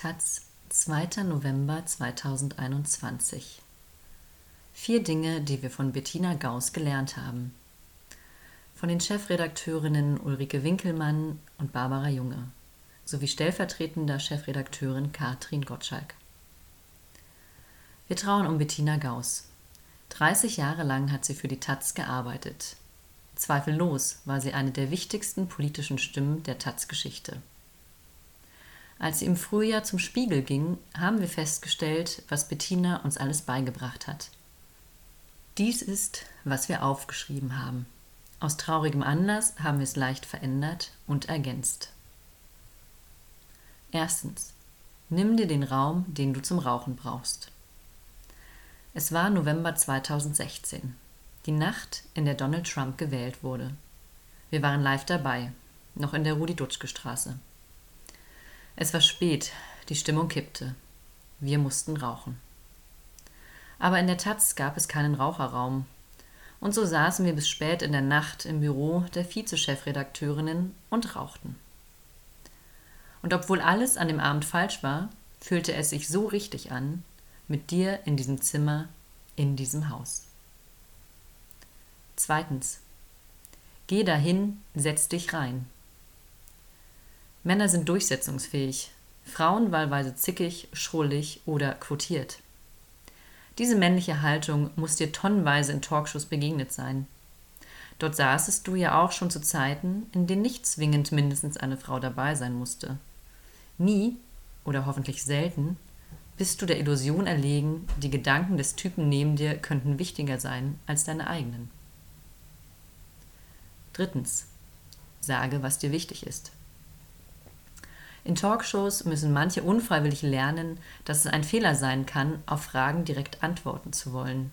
Taz, 2. November 2021 Vier Dinge, die wir von Bettina Gauss gelernt haben. Von den Chefredakteurinnen Ulrike Winkelmann und Barbara Junge sowie stellvertretender Chefredakteurin Katrin Gottschalk. Wir trauen um Bettina Gauss. 30 Jahre lang hat sie für die Taz gearbeitet. Zweifellos war sie eine der wichtigsten politischen Stimmen der Taz-Geschichte. Als sie im Frühjahr zum Spiegel ging, haben wir festgestellt, was Bettina uns alles beigebracht hat. Dies ist, was wir aufgeschrieben haben. Aus traurigem Anlass haben wir es leicht verändert und ergänzt. Erstens. Nimm dir den Raum, den du zum Rauchen brauchst. Es war November 2016, die Nacht, in der Donald Trump gewählt wurde. Wir waren live dabei, noch in der Rudi-Dutschke-Straße. Es war spät, die Stimmung kippte. Wir mussten rauchen. Aber in der Taz gab es keinen Raucherraum. Und so saßen wir bis spät in der Nacht im Büro der Vizechefredakteurinnen und rauchten. Und obwohl alles an dem Abend falsch war, fühlte es sich so richtig an, mit dir in diesem Zimmer, in diesem Haus. Zweitens. Geh dahin, setz dich rein. Männer sind durchsetzungsfähig, Frauen wahlweise zickig, schrullig oder quotiert. Diese männliche Haltung muss dir tonnenweise in Talkshows begegnet sein. Dort saßest du ja auch schon zu Zeiten, in denen nicht zwingend mindestens eine Frau dabei sein musste. Nie, oder hoffentlich selten, bist du der Illusion erlegen, die Gedanken des Typen neben dir könnten wichtiger sein als deine eigenen. Drittens. Sage, was dir wichtig ist. In Talkshows müssen manche unfreiwillig lernen, dass es ein Fehler sein kann, auf Fragen direkt antworten zu wollen.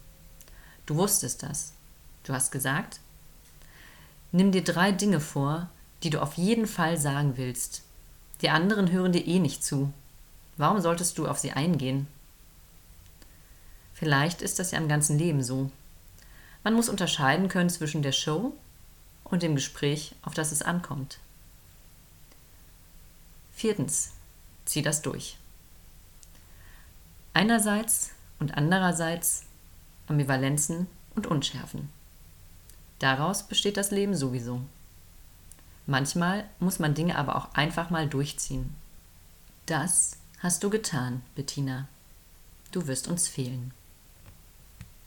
Du wusstest das. Du hast gesagt, nimm dir drei Dinge vor, die du auf jeden Fall sagen willst. Die anderen hören dir eh nicht zu. Warum solltest du auf sie eingehen? Vielleicht ist das ja im ganzen Leben so. Man muss unterscheiden können zwischen der Show und dem Gespräch, auf das es ankommt. Viertens, zieh das durch. Einerseits und andererseits Ambivalenzen und Unschärfen. Daraus besteht das Leben sowieso. Manchmal muss man Dinge aber auch einfach mal durchziehen. Das hast du getan, Bettina. Du wirst uns fehlen.